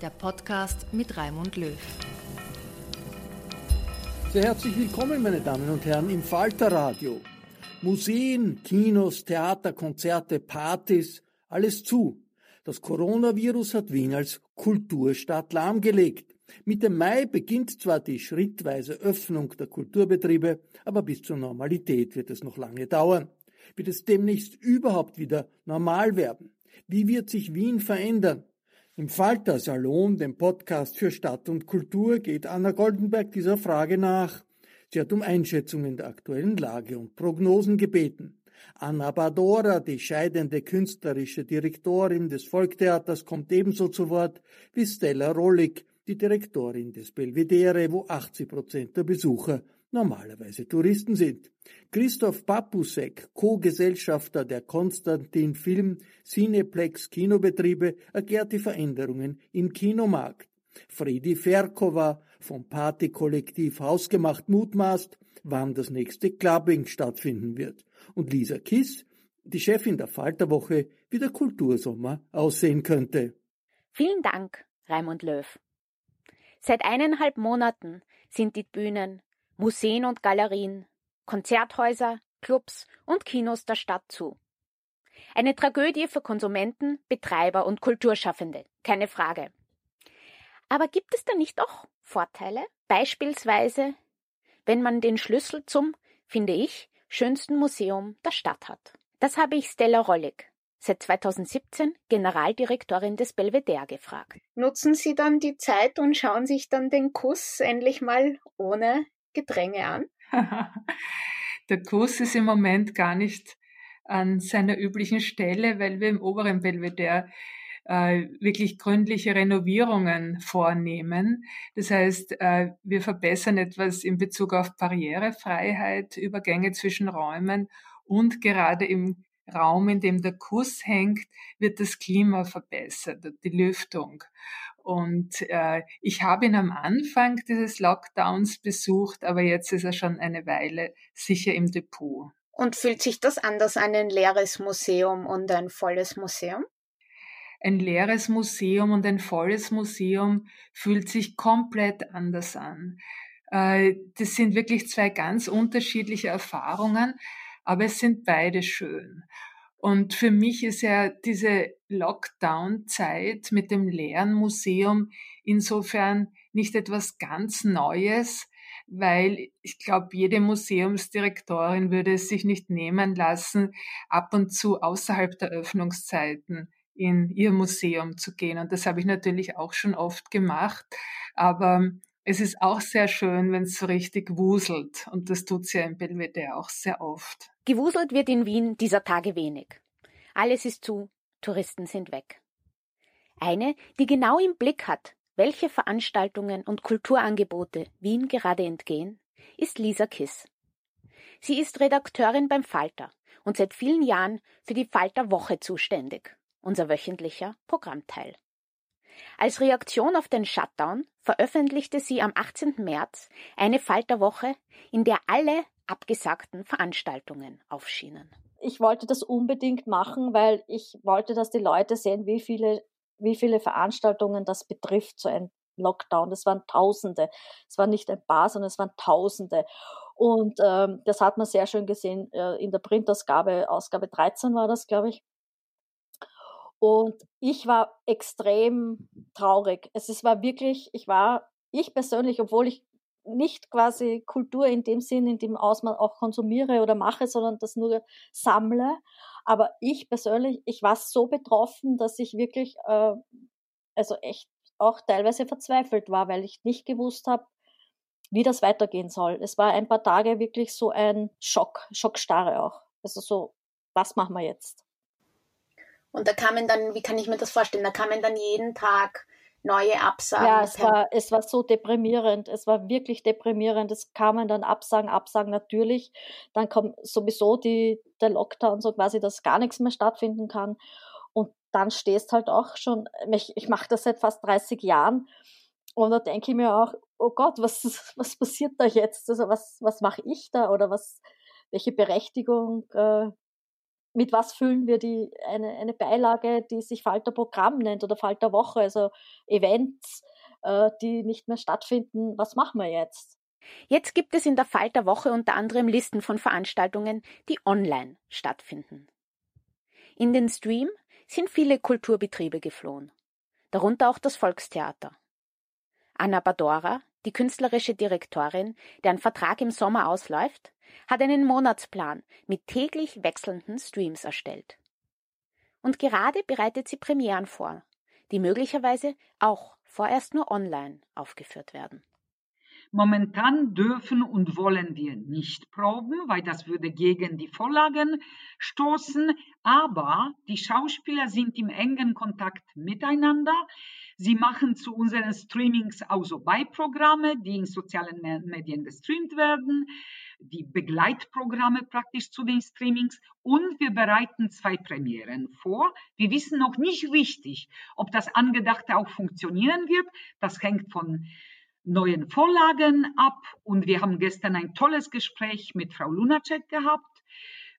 der Podcast mit Raimund Löw. Sehr herzlich willkommen, meine Damen und Herren, im Falter Radio. Museen, Kinos, Theater, Konzerte, Partys, alles zu. Das Coronavirus hat Wien als Kulturstadt lahmgelegt. Mitte Mai beginnt zwar die schrittweise Öffnung der Kulturbetriebe, aber bis zur Normalität wird es noch lange dauern. Wird es demnächst überhaupt wieder normal werden? Wie wird sich Wien verändern? Im Falter Salon, dem Podcast für Stadt und Kultur, geht Anna Goldenberg dieser Frage nach. Sie hat um Einschätzungen der aktuellen Lage und Prognosen gebeten. Anna Badora, die scheidende künstlerische Direktorin des Volktheaters, kommt ebenso zu Wort wie Stella Rollig, die Direktorin des Belvedere, wo 80 Prozent der Besucher normalerweise Touristen sind. Christoph Papusek, Co-Gesellschafter der Konstantin Film Cineplex Kinobetriebe, erklärt die Veränderungen im Kinomarkt. Fredi Ferkova vom Partykollektiv Hausgemacht mutmaßt, wann das nächste Clubbing stattfinden wird. Und Lisa Kiss, die Chefin der Falterwoche, wie der Kultursommer aussehen könnte. Vielen Dank, Raimund Löw. Seit eineinhalb Monaten sind die Bühnen Museen und Galerien, Konzerthäuser, Clubs und Kinos der Stadt zu. Eine Tragödie für Konsumenten, Betreiber und Kulturschaffende, keine Frage. Aber gibt es da nicht auch Vorteile? Beispielsweise, wenn man den Schlüssel zum, finde ich, schönsten Museum der Stadt hat. Das habe ich Stella Rollig, seit 2017 Generaldirektorin des Belvedere, gefragt. Nutzen Sie dann die Zeit und schauen sich dann den Kuss endlich mal ohne Gedränge an? Der Kurs ist im Moment gar nicht an seiner üblichen Stelle, weil wir im oberen Belvedere äh, wirklich gründliche Renovierungen vornehmen. Das heißt, äh, wir verbessern etwas in Bezug auf Barrierefreiheit, Übergänge zwischen Räumen und gerade im Raum, in dem der Kuss hängt, wird das Klima verbessert, die Lüftung. Und äh, ich habe ihn am Anfang dieses Lockdowns besucht, aber jetzt ist er schon eine Weile sicher im Depot. Und fühlt sich das anders an ein leeres Museum und ein volles Museum? Ein leeres Museum und ein volles Museum fühlt sich komplett anders an. Äh, das sind wirklich zwei ganz unterschiedliche Erfahrungen, aber es sind beide schön. Und für mich ist ja diese Lockdown-Zeit mit dem leeren Museum insofern nicht etwas ganz Neues, weil ich glaube, jede Museumsdirektorin würde es sich nicht nehmen lassen, ab und zu außerhalb der Öffnungszeiten in ihr Museum zu gehen. Und das habe ich natürlich auch schon oft gemacht. Aber Es ist auch sehr schön, wenn es so richtig wuselt. Und das tut ja im Belvedere auch sehr oft. Gewuselt wird in Wien dieser Tage wenig. Alles ist zu, Touristen sind weg. Eine, die genau im Blick hat, welche Veranstaltungen und Kulturangebote Wien gerade entgehen, ist Lisa Kiss. Sie ist Redakteurin beim Falter und seit vielen Jahren für die Falter Woche zuständig, unser wöchentlicher Programmteil. Als Reaktion auf den Shutdown veröffentlichte sie am 18. März eine Falterwoche, in der alle abgesagten Veranstaltungen aufschienen. Ich wollte das unbedingt machen, weil ich wollte, dass die Leute sehen, wie viele, wie viele Veranstaltungen das betrifft, so ein Lockdown. Das waren Tausende. Es war nicht ein paar, sondern es waren Tausende. Und ähm, das hat man sehr schön gesehen äh, in der Printausgabe, Ausgabe 13 war das, glaube ich. Und ich war extrem traurig. Es, es war wirklich, ich war, ich persönlich, obwohl ich nicht quasi Kultur in dem Sinn, in dem Ausmaß auch konsumiere oder mache, sondern das nur sammle. Aber ich persönlich, ich war so betroffen, dass ich wirklich, äh, also echt auch teilweise verzweifelt war, weil ich nicht gewusst habe, wie das weitergehen soll. Es war ein paar Tage wirklich so ein Schock, Schockstarre auch. Also so, was machen wir jetzt? Und da kamen dann, wie kann ich mir das vorstellen, da kamen dann jeden Tag neue Absagen. Ja, es war, es war so deprimierend. Es war wirklich deprimierend. Es kamen dann Absagen, Absagen natürlich. Dann kommt sowieso die, der Lockdown, so quasi, dass gar nichts mehr stattfinden kann. Und dann stehst halt auch schon, ich, ich mache das seit fast 30 Jahren. Und da denke ich mir auch, oh Gott, was, was passiert da jetzt? Also was, was mache ich da? Oder was, welche Berechtigung äh, mit was füllen wir die, eine, eine Beilage, die sich Falterprogramm nennt oder Falterwoche, also Events, äh, die nicht mehr stattfinden. Was machen wir jetzt? Jetzt gibt es in der Falterwoche unter anderem Listen von Veranstaltungen, die online stattfinden. In den Stream sind viele Kulturbetriebe geflohen, darunter auch das Volkstheater. Anna Badora, die künstlerische Direktorin, deren Vertrag im Sommer ausläuft, hat einen Monatsplan mit täglich wechselnden Streams erstellt. Und gerade bereitet sie Premieren vor, die möglicherweise auch vorerst nur online aufgeführt werden. Momentan dürfen und wollen wir nicht proben, weil das würde gegen die Vorlagen stoßen. Aber die Schauspieler sind im engen Kontakt miteinander. Sie machen zu unseren Streamings auch so Beiprogramme, die in sozialen Medien gestreamt werden die Begleitprogramme praktisch zu den Streamings und wir bereiten zwei Premieren vor. Wir wissen noch nicht richtig, ob das Angedachte auch funktionieren wird. Das hängt von neuen Vorlagen ab und wir haben gestern ein tolles Gespräch mit Frau Lunacek gehabt,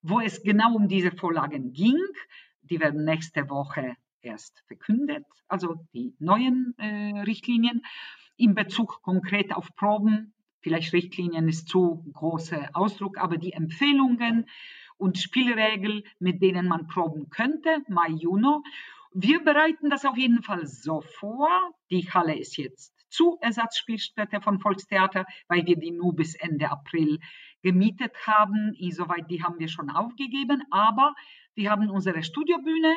wo es genau um diese Vorlagen ging. Die werden nächste Woche erst verkündet, also die neuen äh, Richtlinien in Bezug konkret auf Proben, vielleicht Richtlinien ist zu großer Ausdruck, aber die Empfehlungen und Spielregeln, mit denen man proben könnte, Mai, Juni. Wir bereiten das auf jeden Fall so vor. Die Halle ist jetzt zu Ersatzspielstätte von Volkstheater, weil wir die nur bis Ende April gemietet haben. Insoweit, die haben wir schon aufgegeben. Aber wir haben unsere Studiobühne,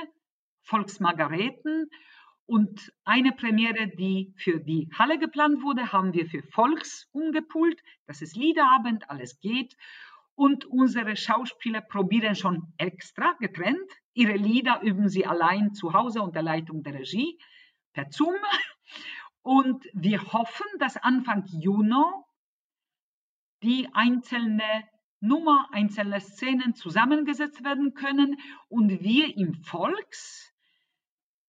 Volksmargareten und eine Premiere, die für die Halle geplant wurde, haben wir für Volks umgepult. Das ist Liederabend, alles geht. Und unsere Schauspieler probieren schon extra getrennt. Ihre Lieder üben sie allein zu Hause unter Leitung der Regie per Zoom. Und wir hoffen, dass Anfang Juni die einzelne Nummer, einzelne Szenen zusammengesetzt werden können und wir im Volks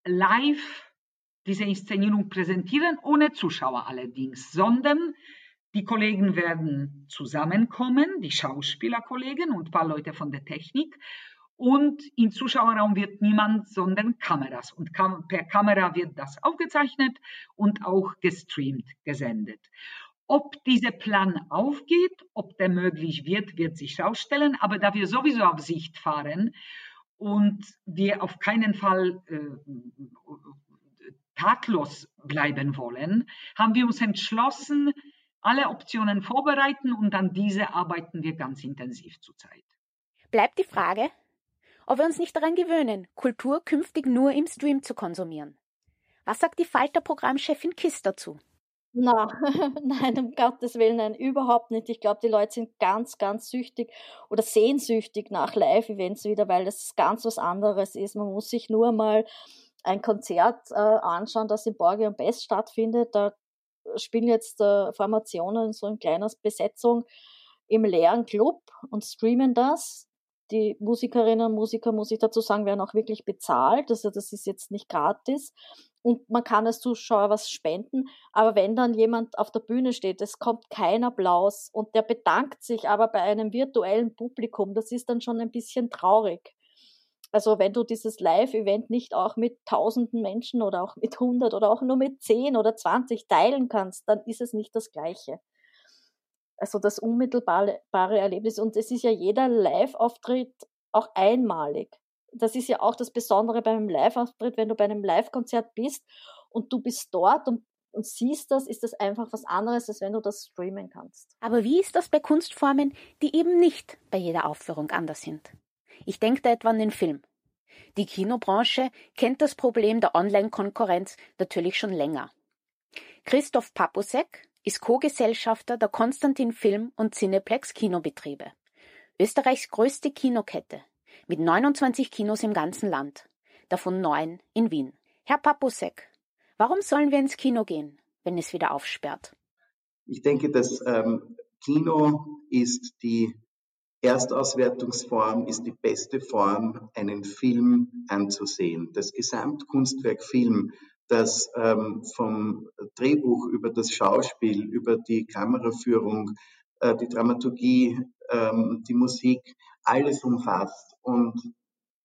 live diese Inszenierung präsentieren, ohne Zuschauer allerdings, sondern die Kollegen werden zusammenkommen, die Schauspielerkollegen und ein paar Leute von der Technik. Und im Zuschauerraum wird niemand, sondern Kameras. Und per Kamera wird das aufgezeichnet und auch gestreamt, gesendet. Ob dieser Plan aufgeht, ob der möglich wird, wird sich herausstellen. Aber da wir sowieso auf Sicht fahren und wir auf keinen Fall äh, tatlos bleiben wollen, haben wir uns entschlossen, alle Optionen vorbereiten und an diese arbeiten wir ganz intensiv zurzeit. Bleibt die Frage, ob wir uns nicht daran gewöhnen, Kultur künftig nur im Stream zu konsumieren. Was sagt die Falter-Programmchefin Kiss dazu? Na, nein, um Gottes Willen, nein, überhaupt nicht. Ich glaube, die Leute sind ganz, ganz süchtig oder sehnsüchtig nach Live-Events wieder, weil das ganz was anderes ist. Man muss sich nur mal ein Konzert äh, anschauen, das in Borgi und Best stattfindet. Da spielen jetzt äh, Formationen so in kleiner Besetzung im leeren Club und streamen das. Die Musikerinnen und Musiker, muss ich dazu sagen, werden auch wirklich bezahlt. Also das ist jetzt nicht gratis. Und man kann als Zuschauer was spenden. Aber wenn dann jemand auf der Bühne steht, es kommt kein Applaus und der bedankt sich aber bei einem virtuellen Publikum, das ist dann schon ein bisschen traurig. Also wenn du dieses Live-Event nicht auch mit tausenden Menschen oder auch mit 100 oder auch nur mit 10 oder 20 teilen kannst, dann ist es nicht das Gleiche. Also das unmittelbare Erlebnis. Und es ist ja jeder Live-Auftritt auch einmalig. Das ist ja auch das Besondere beim Live-Auftritt, wenn du bei einem Live-Konzert bist und du bist dort und, und siehst das, ist das einfach was anderes, als wenn du das streamen kannst. Aber wie ist das bei Kunstformen, die eben nicht bei jeder Aufführung anders sind? Ich denke da etwa an den Film. Die Kinobranche kennt das Problem der Online-Konkurrenz natürlich schon länger. Christoph Papusek, ist Co-Gesellschafter der Konstantin Film und Cineplex Kinobetriebe. Österreichs größte Kinokette mit 29 Kinos im ganzen Land, davon neun in Wien. Herr Papusek, warum sollen wir ins Kino gehen, wenn es wieder aufsperrt? Ich denke, das ähm, Kino ist die Erstauswertungsform, ist die beste Form, einen Film anzusehen. Das Gesamtkunstwerk Film das ähm, vom Drehbuch über das Schauspiel, über die Kameraführung, äh, die Dramaturgie, ähm, die Musik, alles umfasst. Und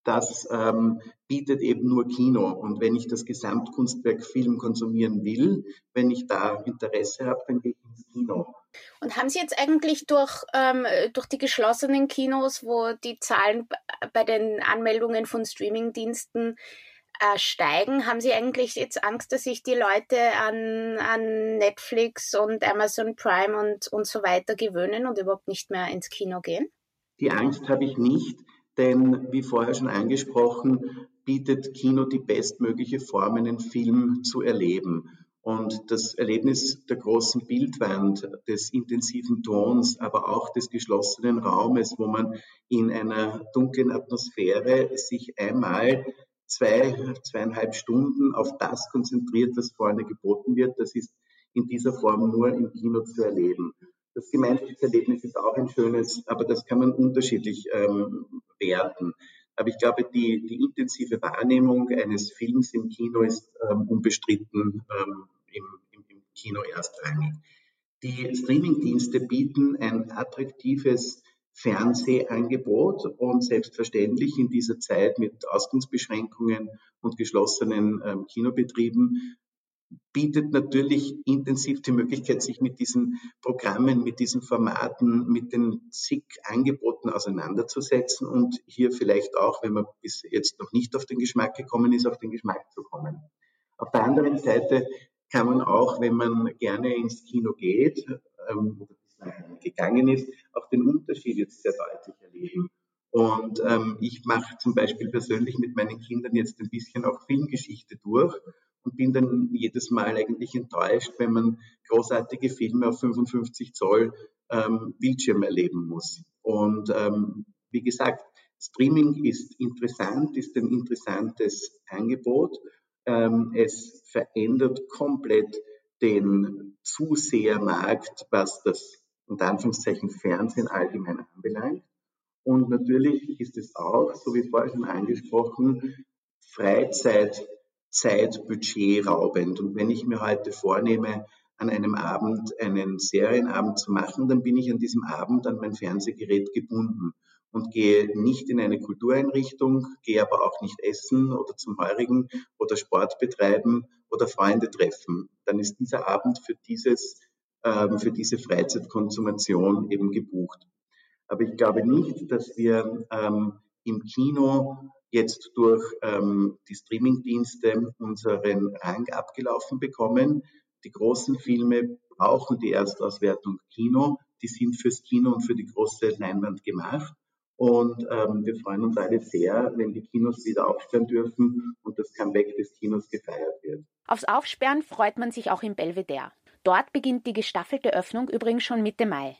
das ähm, bietet eben nur Kino. Und wenn ich das Gesamtkunstwerk Film konsumieren will, wenn ich da Interesse habe, dann gehe ich ins Kino. Und haben Sie jetzt eigentlich durch, ähm, durch die geschlossenen Kinos, wo die Zahlen bei den Anmeldungen von Streamingdiensten äh, steigen, haben Sie eigentlich jetzt Angst, dass sich die Leute an, an Netflix und Amazon Prime und, und so weiter gewöhnen und überhaupt nicht mehr ins Kino gehen? Die Angst habe ich nicht, denn wie vorher schon angesprochen, bietet Kino die bestmögliche Form, einen Film zu erleben. Und das Erlebnis der großen Bildwand, des intensiven Tons, aber auch des geschlossenen Raumes, wo man in einer dunklen Atmosphäre sich einmal zwei, zweieinhalb Stunden auf das konzentriert, was vorne geboten wird. Das ist in dieser Form nur im Kino zu erleben. Das Gemeinschaftserlebnis ist auch ein schönes, aber das kann man unterschiedlich ähm, werten. Aber ich glaube, die, die intensive Wahrnehmung eines Films im Kino ist ähm, unbestritten ähm, im, im, im Kino erstrangig. Die Streamingdienste bieten ein attraktives Fernsehangebot und selbstverständlich in dieser Zeit mit Ausgangsbeschränkungen und geschlossenen ähm, Kinobetrieben bietet natürlich intensiv die Möglichkeit, sich mit diesen Programmen, mit diesen Formaten, mit den zig Angeboten auseinanderzusetzen und hier vielleicht auch, wenn man bis jetzt noch nicht auf den Geschmack gekommen ist, auf den Geschmack zu kommen. Auf der anderen Seite kann man auch, wenn man gerne ins Kino geht, ähm, gegangen ist, auch den Unterschied jetzt sehr deutlich erleben. Und ähm, ich mache zum Beispiel persönlich mit meinen Kindern jetzt ein bisschen auch Filmgeschichte durch und bin dann jedes Mal eigentlich enttäuscht, wenn man großartige Filme auf 55 Zoll ähm, Bildschirm erleben muss. Und ähm, wie gesagt, Streaming ist interessant, ist ein interessantes Angebot. Ähm, es verändert komplett den Zusehermarkt, was das unter Anführungszeichen Fernsehen allgemein anbelangt. Und natürlich ist es auch, so wie vorher schon angesprochen, Freizeitzeitbudget raubend. Und wenn ich mir heute vornehme, an einem Abend einen Serienabend zu machen, dann bin ich an diesem Abend an mein Fernsehgerät gebunden und gehe nicht in eine Kultureinrichtung, gehe aber auch nicht essen oder zum Heurigen oder Sport betreiben oder Freunde treffen. Dann ist dieser Abend für dieses für diese Freizeitkonsumation eben gebucht. Aber ich glaube nicht, dass wir ähm, im Kino jetzt durch ähm, die Streamingdienste unseren Rang abgelaufen bekommen. Die großen Filme brauchen die Erstauswertung Kino. Die sind fürs Kino und für die große Leinwand gemacht. Und ähm, wir freuen uns alle sehr, wenn die Kinos wieder aufsperren dürfen und das Comeback des Kinos gefeiert wird. Aufs Aufsperren freut man sich auch im Belvedere. Dort beginnt die gestaffelte Öffnung übrigens schon Mitte Mai.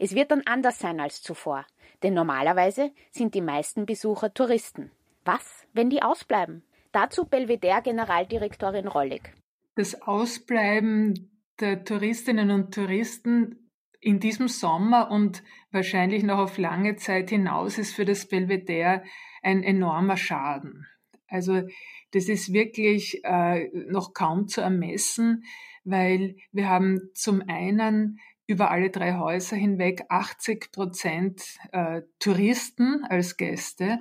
Es wird dann anders sein als zuvor, denn normalerweise sind die meisten Besucher Touristen. Was, wenn die ausbleiben? Dazu Belvedere Generaldirektorin Rollig. Das Ausbleiben der Touristinnen und Touristen in diesem Sommer und wahrscheinlich noch auf lange Zeit hinaus ist für das Belvedere ein enormer Schaden. Also das ist wirklich äh, noch kaum zu ermessen, weil wir haben zum einen über alle drei Häuser hinweg 80 Prozent äh, Touristen als Gäste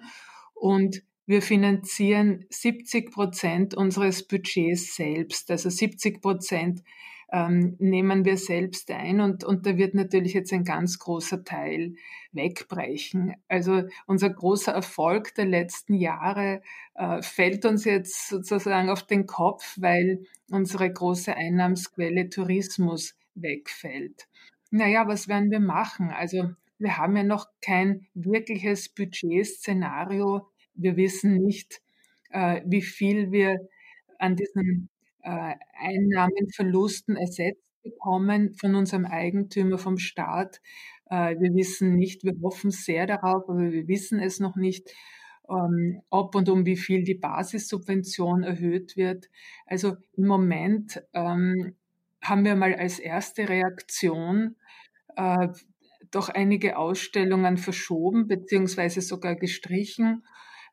und wir finanzieren 70 Prozent unseres Budgets selbst. Also 70 Prozent ähm, nehmen wir selbst ein und, und da wird natürlich jetzt ein ganz großer Teil wegbrechen. Also unser großer Erfolg der letzten Jahre äh, fällt uns jetzt sozusagen auf den Kopf, weil unsere große Einnahmsquelle Tourismus wegfällt. Naja, was werden wir machen? Also wir haben ja noch kein wirkliches Budgetszenario. Wir wissen nicht, äh, wie viel wir an diesen äh, Einnahmen, Verlusten ersetzt bekommen von unserem Eigentümer, vom Staat. Äh, wir wissen nicht, wir hoffen sehr darauf, aber wir wissen es noch nicht, ähm, ob und um wie viel die Basissubvention erhöht wird. Also im Moment ähm, haben wir mal als erste Reaktion äh, doch einige Ausstellungen verschoben beziehungsweise sogar gestrichen.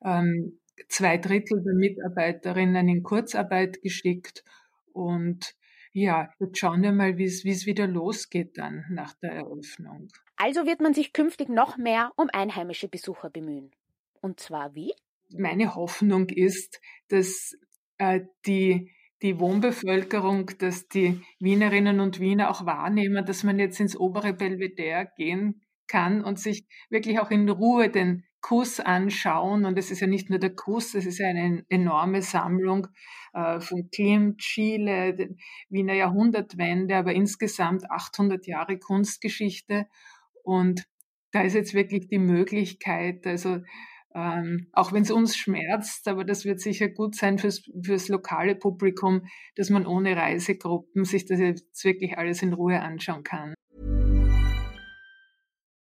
Ähm, zwei Drittel der Mitarbeiterinnen in Kurzarbeit geschickt. Und ja, jetzt schauen wir mal, wie es wieder losgeht dann nach der Eröffnung. Also wird man sich künftig noch mehr um einheimische Besucher bemühen. Und zwar wie? Meine Hoffnung ist, dass äh, die, die Wohnbevölkerung, dass die Wienerinnen und Wiener auch wahrnehmen, dass man jetzt ins obere Belvedere gehen kann und sich wirklich auch in Ruhe den Kuss anschauen. Und es ist ja nicht nur der Kuss, es ist ja eine enorme Sammlung äh, von Klimt, Chile, Wiener Jahrhundertwende, aber insgesamt 800 Jahre Kunstgeschichte. Und da ist jetzt wirklich die Möglichkeit, also ähm, auch wenn es uns schmerzt, aber das wird sicher gut sein fürs, fürs lokale Publikum, dass man ohne Reisegruppen sich das jetzt wirklich alles in Ruhe anschauen kann.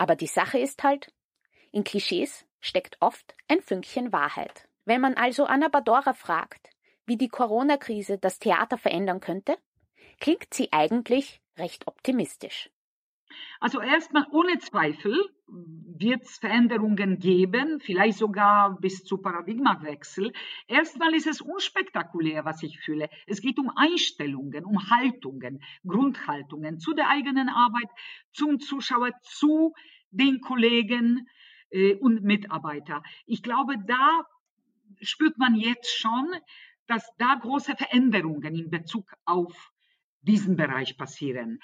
Aber die Sache ist halt, in Klischees steckt oft ein Fünkchen Wahrheit. Wenn man also Anna Badora fragt, wie die Corona-Krise das Theater verändern könnte, klingt sie eigentlich recht optimistisch. Also erstmal ohne Zweifel wird es Veränderungen geben, vielleicht sogar bis zu Paradigmawechsel. Erstmal ist es unspektakulär, was ich fühle. Es geht um Einstellungen, um Haltungen, Grundhaltungen zu der eigenen Arbeit, zum Zuschauer, zu den Kollegen äh, und Mitarbeitern. Ich glaube, da spürt man jetzt schon, dass da große Veränderungen in Bezug auf diesen Bereich passieren.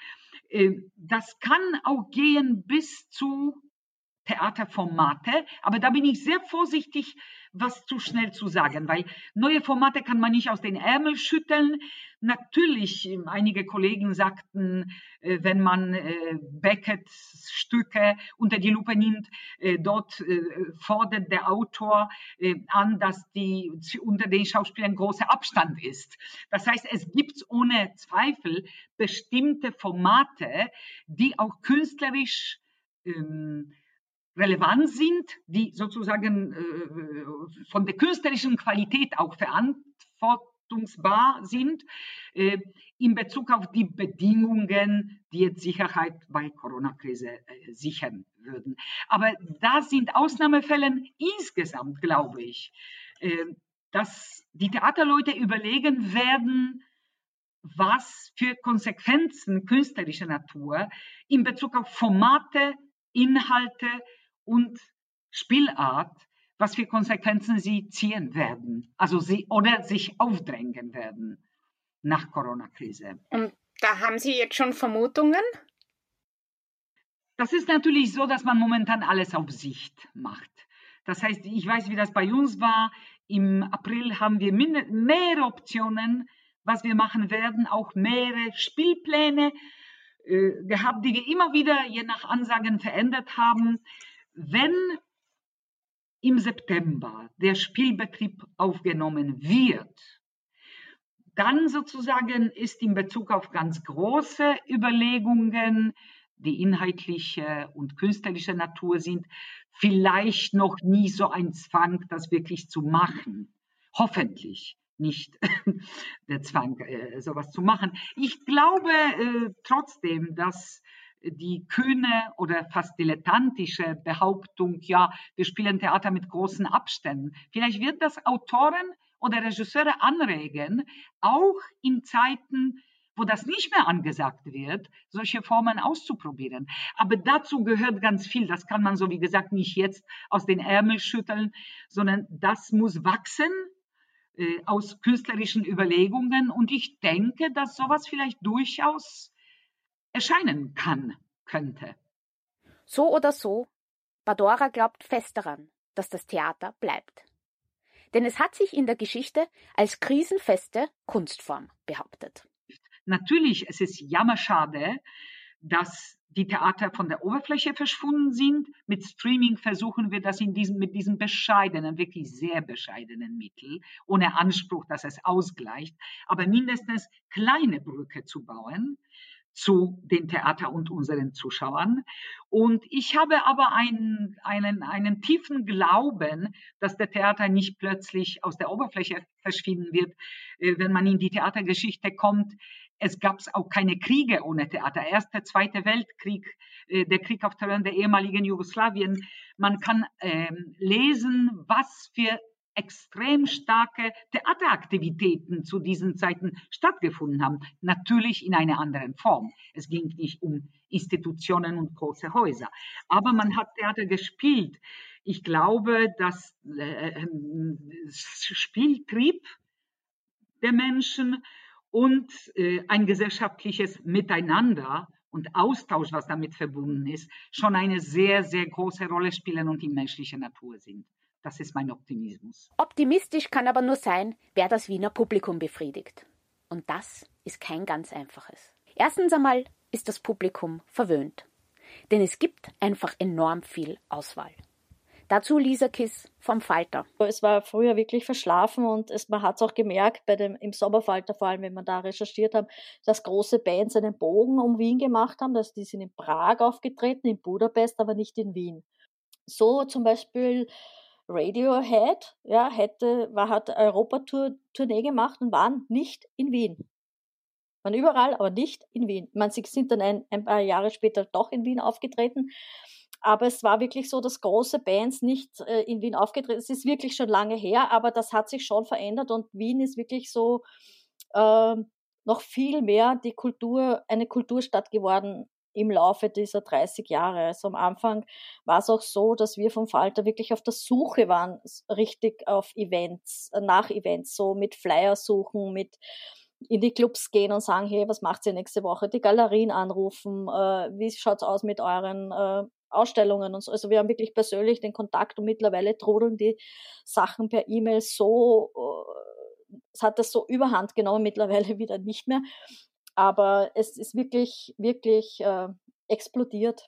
Äh, das kann auch gehen bis zu Theaterformate, aber da bin ich sehr vorsichtig, was zu schnell zu sagen, weil neue Formate kann man nicht aus den Ärmeln schütteln. Natürlich, ähm, einige Kollegen sagten, äh, wenn man äh, Beckett's Stücke unter die Lupe nimmt, äh, dort fordert der Autor an, dass die unter den Schauspielern großer Abstand ist. Das heißt, es gibt ohne Zweifel bestimmte Formate, die auch künstlerisch ähm, relevant sind, die sozusagen äh, von der künstlerischen Qualität auch verantwortungsbar sind, äh, in Bezug auf die Bedingungen, die jetzt Sicherheit bei Corona-Krise äh, sichern würden. Aber da sind Ausnahmefälle insgesamt, glaube ich, äh, dass die Theaterleute überlegen werden, was für Konsequenzen künstlerischer Natur in Bezug auf Formate, Inhalte, und Spielart was für Konsequenzen sie ziehen werden, also sie oder sich aufdrängen werden nach Corona-Krise. Und da haben Sie jetzt schon Vermutungen? Das ist natürlich so, dass man momentan alles auf Sicht macht. Das heißt, ich weiß, wie das bei uns war. Im April haben wir mehrere Optionen, was wir machen werden, auch mehrere Spielpläne äh, gehabt, die wir immer wieder je nach Ansagen verändert haben. Wenn im September der Spielbetrieb aufgenommen wird, dann sozusagen ist in Bezug auf ganz große Überlegungen, die inhaltliche und künstlerische Natur sind, vielleicht noch nie so ein Zwang, das wirklich zu machen. Hoffentlich nicht der Zwang, äh, sowas zu machen. Ich glaube äh, trotzdem, dass die kühne oder fast dilettantische Behauptung, ja, wir spielen Theater mit großen Abständen. Vielleicht wird das Autoren oder Regisseure anregen, auch in Zeiten, wo das nicht mehr angesagt wird, solche Formen auszuprobieren. Aber dazu gehört ganz viel. Das kann man so, wie gesagt, nicht jetzt aus den Ärmeln schütteln, sondern das muss wachsen äh, aus künstlerischen Überlegungen. Und ich denke, dass sowas vielleicht durchaus erscheinen kann, könnte. So oder so, Badora glaubt fest daran, dass das Theater bleibt denn es hat sich in der Geschichte als krisenfeste Kunstform behauptet. Natürlich, es ist jammerschade, dass die Theater von der Oberfläche verschwunden sind. Mit Streaming versuchen wir das in diesem, mit diesem bescheidenen, wirklich sehr bescheidenen Mittel, ohne Anspruch, dass es ausgleicht, aber mindestens kleine Brücke zu bauen zu den Theater und unseren Zuschauern. Und ich habe aber einen, einen, einen tiefen Glauben, dass der Theater nicht plötzlich aus der Oberfläche verschwinden wird, äh, wenn man in die Theatergeschichte kommt. Es gab auch keine Kriege ohne Theater. Erster, Zweiter Weltkrieg, äh, der Krieg auf Terrain der ehemaligen Jugoslawien. Man kann ähm, lesen, was für extrem starke Theateraktivitäten zu diesen Zeiten stattgefunden haben. Natürlich in einer anderen Form. Es ging nicht um Institutionen und große Häuser. Aber man hat Theater gespielt. Ich glaube, dass äh, Spieltrieb der Menschen und äh, ein gesellschaftliches Miteinander und Austausch, was damit verbunden ist, schon eine sehr, sehr große Rolle spielen und die menschliche Natur sind. Das ist mein Optimismus. Optimistisch kann aber nur sein, wer das Wiener Publikum befriedigt. Und das ist kein ganz einfaches. Erstens einmal ist das Publikum verwöhnt. Denn es gibt einfach enorm viel Auswahl. Dazu Lisa Kiss vom Falter. Es war früher wirklich verschlafen und es, man hat es auch gemerkt, bei dem, im Sommerfalter, vor allem wenn man da recherchiert haben, dass große Bands einen Bogen um Wien gemacht haben, dass die sind in Prag aufgetreten, in Budapest, aber nicht in Wien. So zum Beispiel Radiohead, ja, hätte, war, hat Europatournee gemacht und waren nicht in Wien. Waren überall, aber nicht in Wien. Man, sie sind dann ein, ein paar Jahre später doch in Wien aufgetreten. Aber es war wirklich so, dass große Bands nicht äh, in Wien aufgetreten sind. Es ist wirklich schon lange her, aber das hat sich schon verändert und Wien ist wirklich so äh, noch viel mehr die Kultur, eine Kulturstadt geworden im Laufe dieser 30 Jahre. Also am Anfang war es auch so, dass wir vom Falter wirklich auf der Suche waren, richtig auf Events, äh, nach Events, so mit Flyer suchen, mit in die Clubs gehen und sagen, hey, was macht ihr nächste Woche? Die Galerien anrufen, äh, wie schaut's aus mit euren äh, Ausstellungen und so. Also wir haben wirklich persönlich den Kontakt und mittlerweile trudeln die Sachen per E-Mail so, äh, es hat das so überhand genommen, mittlerweile wieder nicht mehr. Aber es ist wirklich, wirklich äh, explodiert,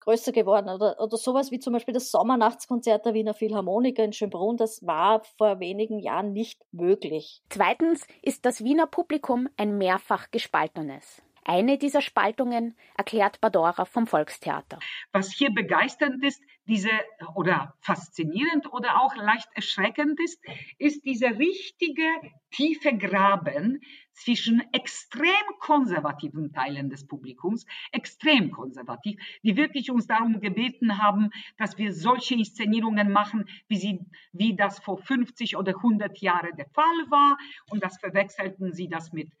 größer geworden. Oder, oder sowas wie zum Beispiel das Sommernachtskonzert der Wiener Philharmoniker in Schönbrunn, das war vor wenigen Jahren nicht möglich. Zweitens ist das Wiener Publikum ein mehrfach gespaltenes. Eine dieser Spaltungen erklärt Badora vom Volkstheater. Was hier begeisternd ist, diese oder faszinierend oder auch leicht erschreckend ist, ist dieser richtige tiefe Graben zwischen extrem konservativen Teilen des Publikums, extrem konservativ, die wirklich uns darum gebeten haben, dass wir solche Inszenierungen machen, wie, sie, wie das vor 50 oder 100 Jahren der Fall war. Und das verwechselten sie das mit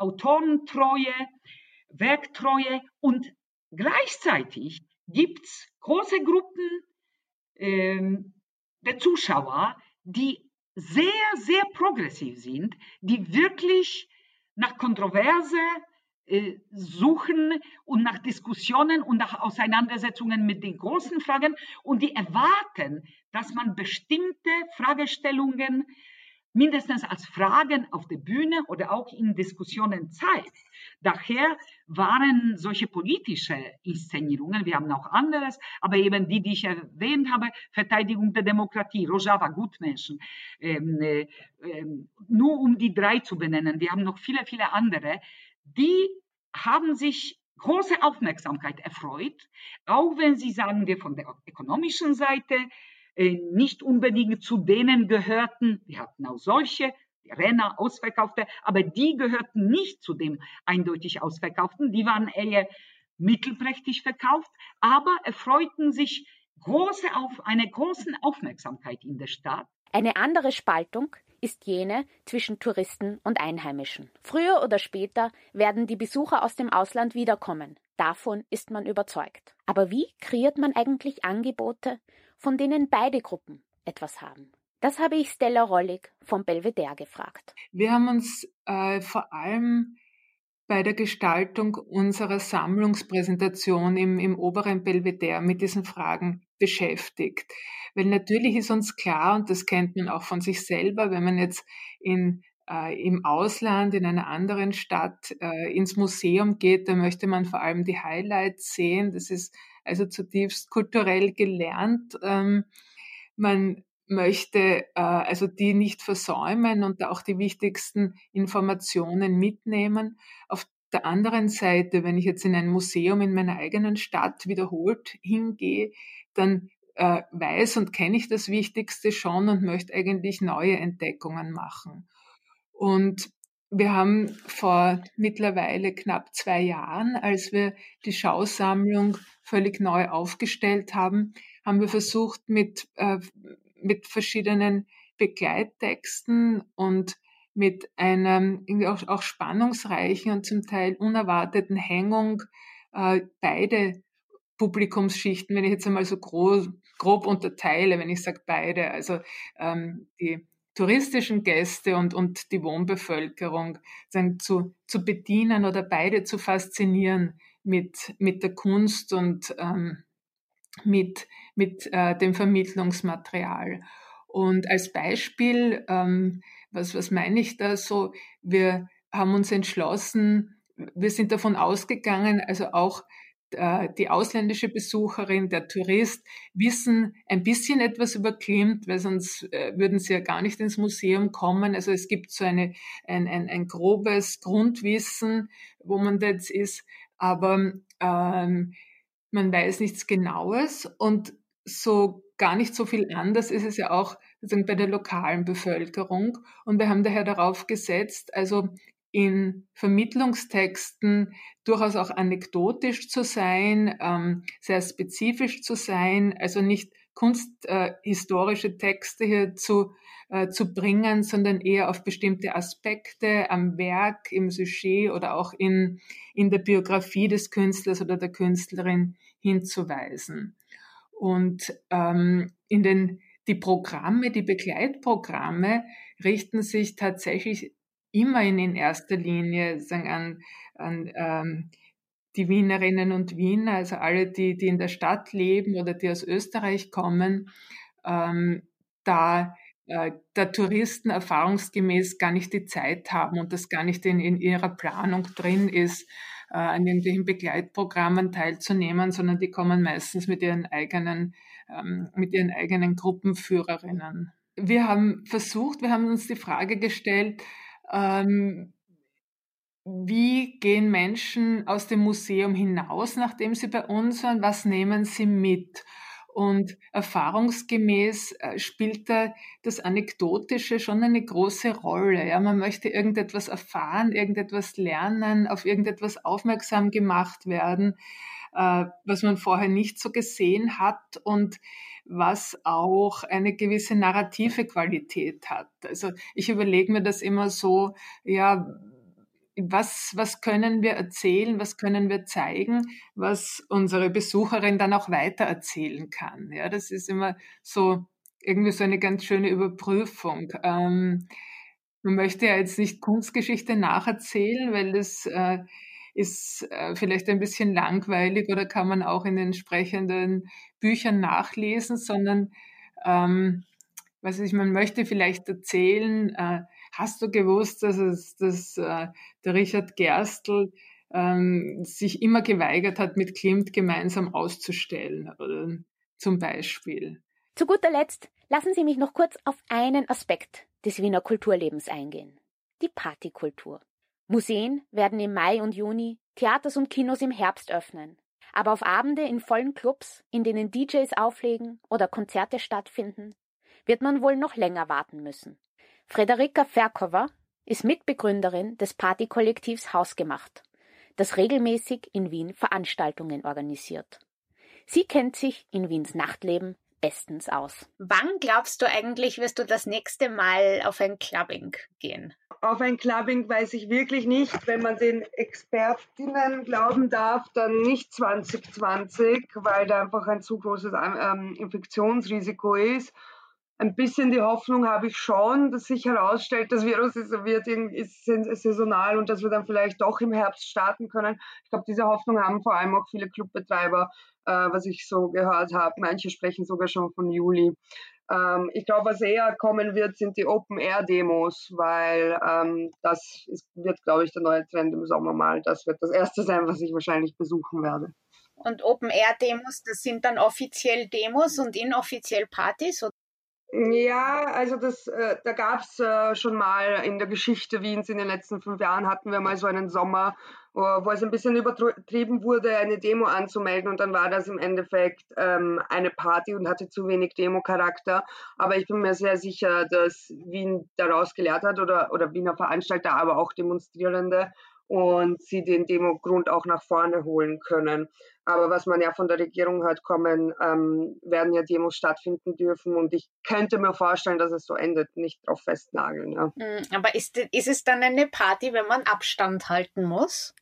Autorentreue, Werktreue und gleichzeitig gibt es große Gruppen ähm, der Zuschauer, die sehr, sehr progressiv sind, die wirklich nach Kontroverse äh, suchen und nach Diskussionen und nach Auseinandersetzungen mit den großen Fragen. Und die erwarten, dass man bestimmte Fragestellungen mindestens als Fragen auf der Bühne oder auch in Diskussionen zeigt. Daher waren solche politische Inszenierungen, wir haben auch anderes, aber eben die, die ich erwähnt habe, Verteidigung der Demokratie, Rojava, Gutmenschen, ähm, äh, nur um die drei zu benennen, wir haben noch viele, viele andere, die haben sich große Aufmerksamkeit erfreut, auch wenn sie, sagen wir, von der ökonomischen Seite nicht unbedingt zu denen gehörten, wir hatten auch solche, die Renner, Ausverkaufte, aber die gehörten nicht zu dem eindeutig Ausverkauften, die waren eher mittelprächtig verkauft, aber erfreuten sich große auf, eine großen Aufmerksamkeit in der Stadt. Eine andere Spaltung ist jene zwischen Touristen und Einheimischen. Früher oder später werden die Besucher aus dem Ausland wiederkommen. Davon ist man überzeugt. Aber wie kreiert man eigentlich Angebote, von denen beide Gruppen etwas haben? Das habe ich Stella Rollig vom Belvedere gefragt. Wir haben uns äh, vor allem bei der Gestaltung unserer Sammlungspräsentation im, im oberen Belvedere mit diesen Fragen beschäftigt. Weil natürlich ist uns klar, und das kennt man auch von sich selber, wenn man jetzt in, äh, im Ausland, in einer anderen Stadt äh, ins Museum geht, da möchte man vor allem die Highlights sehen. Das ist also zutiefst kulturell gelernt. Ähm, man möchte äh, also die nicht versäumen und auch die wichtigsten Informationen mitnehmen. Auf der anderen Seite, wenn ich jetzt in ein Museum in meiner eigenen Stadt wiederholt hingehe, dann äh, weiß und kenne ich das Wichtigste schon und möchte eigentlich neue Entdeckungen machen. Und wir haben vor mittlerweile knapp zwei Jahren, als wir die Schausammlung völlig neu aufgestellt haben, haben wir versucht, mit, äh, mit verschiedenen Begleittexten und mit einer auch, auch spannungsreichen und zum Teil unerwarteten Hängung äh, beide Publikumsschichten, wenn ich jetzt einmal so grob, grob unterteile, wenn ich sage beide, also ähm, die touristischen Gäste und, und die Wohnbevölkerung zu, zu bedienen oder beide zu faszinieren mit, mit der Kunst und ähm, mit, mit äh, dem Vermittlungsmaterial. Und als Beispiel, ähm, was, was meine ich da so, wir haben uns entschlossen, wir sind davon ausgegangen, also auch die ausländische Besucherin, der Tourist wissen ein bisschen etwas über Klimt, weil sonst äh, würden sie ja gar nicht ins Museum kommen. Also es gibt so eine, ein, ein, ein grobes Grundwissen, wo man jetzt ist, aber ähm, man weiß nichts Genaues und so gar nicht so viel anders ist es ja auch bei der lokalen Bevölkerung. Und wir haben daher darauf gesetzt, also in Vermittlungstexten durchaus auch anekdotisch zu sein, ähm, sehr spezifisch zu sein, also nicht kunsthistorische äh, Texte hier zu, äh, zu bringen, sondern eher auf bestimmte Aspekte am Werk, im Sujet oder auch in, in der Biografie des Künstlers oder der Künstlerin hinzuweisen. Und ähm, in den die Programme, die Begleitprogramme richten sich tatsächlich immerhin in erster Linie sagen, an, an ähm, die Wienerinnen und Wiener, also alle, die, die in der Stadt leben oder die aus Österreich kommen, ähm, da äh, Touristen erfahrungsgemäß gar nicht die Zeit haben und das gar nicht in, in ihrer Planung drin ist, äh, an irgendwelchen Begleitprogrammen teilzunehmen, sondern die kommen meistens mit ihren eigenen, ähm, mit ihren eigenen Gruppenführerinnen. Wir haben versucht, wir haben uns die Frage gestellt, ähm, wie gehen Menschen aus dem Museum hinaus, nachdem sie bei uns waren? Was nehmen sie mit? Und erfahrungsgemäß äh, spielt da das Anekdotische schon eine große Rolle. Ja, man möchte irgendetwas erfahren, irgendetwas lernen, auf irgendetwas aufmerksam gemacht werden, äh, was man vorher nicht so gesehen hat und was auch eine gewisse narrative Qualität hat. Also ich überlege mir das immer so, ja, was, was können wir erzählen, was können wir zeigen, was unsere Besucherin dann auch weiter erzählen kann. Ja, das ist immer so irgendwie so eine ganz schöne Überprüfung. Ähm, man möchte ja jetzt nicht Kunstgeschichte nacherzählen, weil das äh, ist äh, vielleicht ein bisschen langweilig oder kann man auch in den entsprechenden Büchern nachlesen, sondern ähm, was ich, man möchte vielleicht erzählen, äh, hast du gewusst, dass, es, dass äh, der Richard Gerstl ähm, sich immer geweigert hat, mit Klimt gemeinsam auszustellen, oder, zum Beispiel. Zu guter Letzt lassen Sie mich noch kurz auf einen Aspekt des Wiener Kulturlebens eingehen. Die Partykultur. Museen werden im Mai und Juni, Theaters und Kinos im Herbst öffnen. Aber auf Abende in vollen Clubs, in denen DJs auflegen oder Konzerte stattfinden, wird man wohl noch länger warten müssen. Frederika Verkova ist Mitbegründerin des Partykollektivs Hausgemacht, das regelmäßig in Wien Veranstaltungen organisiert. Sie kennt sich in Wiens Nachtleben bestens aus. Wann glaubst du eigentlich, wirst du das nächste Mal auf ein Clubbing gehen? Auf ein Clubbing weiß ich wirklich nicht. Wenn man den Expertinnen glauben darf, dann nicht 2020, weil da einfach ein zu großes ähm, Infektionsrisiko ist ein bisschen die Hoffnung habe ich schon, dass sich herausstellt, das Virus ist, wird, ist, saisonal und dass wir dann vielleicht doch im Herbst starten können. Ich glaube, diese Hoffnung haben vor allem auch viele Clubbetreiber, was ich so gehört habe. Manche sprechen sogar schon von Juli. Ähm, ich glaube, was eher kommen wird, sind die Open-Air-Demos, weil ähm, das ist, wird, glaube ich, der neue Trend im Sommer mal. Das wird das erste sein, was ich wahrscheinlich besuchen werde. Und Open-Air-Demos, das sind dann offiziell Demos und inoffiziell Partys? Oder? Ja, also das, äh, da gab es äh, schon mal in der Geschichte Wiens in den letzten fünf Jahren hatten wir mal so einen Sommer, wo, wo es ein bisschen übertrieben wurde, eine Demo anzumelden und dann war das im Endeffekt ähm, eine Party und hatte zu wenig Demo-Charakter. Aber ich bin mir sehr sicher, dass Wien daraus gelehrt hat oder, oder Wiener Veranstalter, aber auch Demonstrierende und sie den Demogrund auch nach vorne holen können. Aber was man ja von der Regierung hört, kommen, ähm, werden ja Demos stattfinden dürfen und ich könnte mir vorstellen, dass es so endet, nicht drauf festnageln. Ja. Hm, aber ist, ist es dann eine Party, wenn man Abstand halten muss?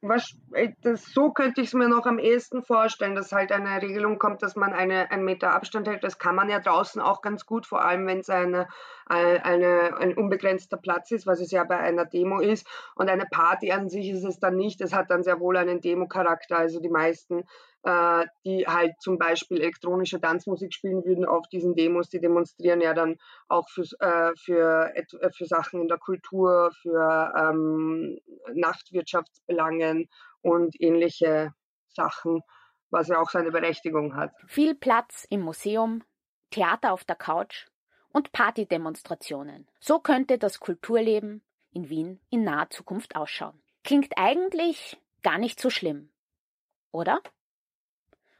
Was, äh, das, so könnte ich es mir noch am ehesten vorstellen, dass halt eine Regelung kommt, dass man eine, einen Meter Abstand hält. Das kann man ja draußen auch ganz gut, vor allem wenn es eine, eine, ein unbegrenzter Platz ist, was es ja bei einer Demo ist. Und eine Party an sich ist es dann nicht. Es hat dann sehr wohl einen Demo-Charakter. Also die meisten äh, die halt zum Beispiel elektronische Tanzmusik spielen würden auf diesen Demos. Die demonstrieren ja dann auch für, äh, für, äh, für Sachen in der Kultur, für ähm, Nachtwirtschaftsbelangen und ähnliche Sachen, was ja auch seine Berechtigung hat. Viel Platz im Museum, Theater auf der Couch und Partydemonstrationen. So könnte das Kulturleben in Wien in naher Zukunft ausschauen. Klingt eigentlich gar nicht so schlimm, oder?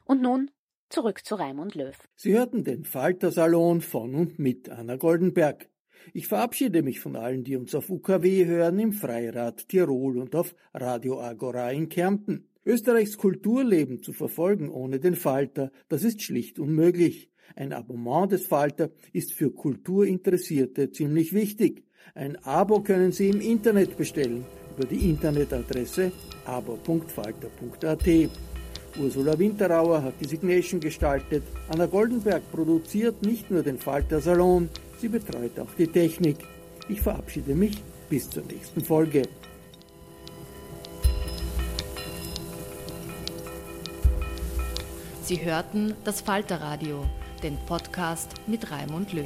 Und nun zurück zu Raimund Löw. Sie hörten den Falter-Salon von und mit Anna Goldenberg. Ich verabschiede mich von allen, die uns auf UKW hören, im Freirad Tirol und auf Radio Agora in Kärnten. Österreichs Kulturleben zu verfolgen ohne den Falter, das ist schlicht unmöglich. Ein Abonnement des Falter ist für Kulturinteressierte ziemlich wichtig. Ein Abo können Sie im Internet bestellen über die Internetadresse abo.falter.at. Ursula Winterauer hat die Signation gestaltet. Anna Goldenberg produziert nicht nur den Falter Salon, sie betreut auch die Technik. Ich verabschiede mich bis zur nächsten Folge. Sie hörten das Falterradio, den Podcast mit Raimund Löw.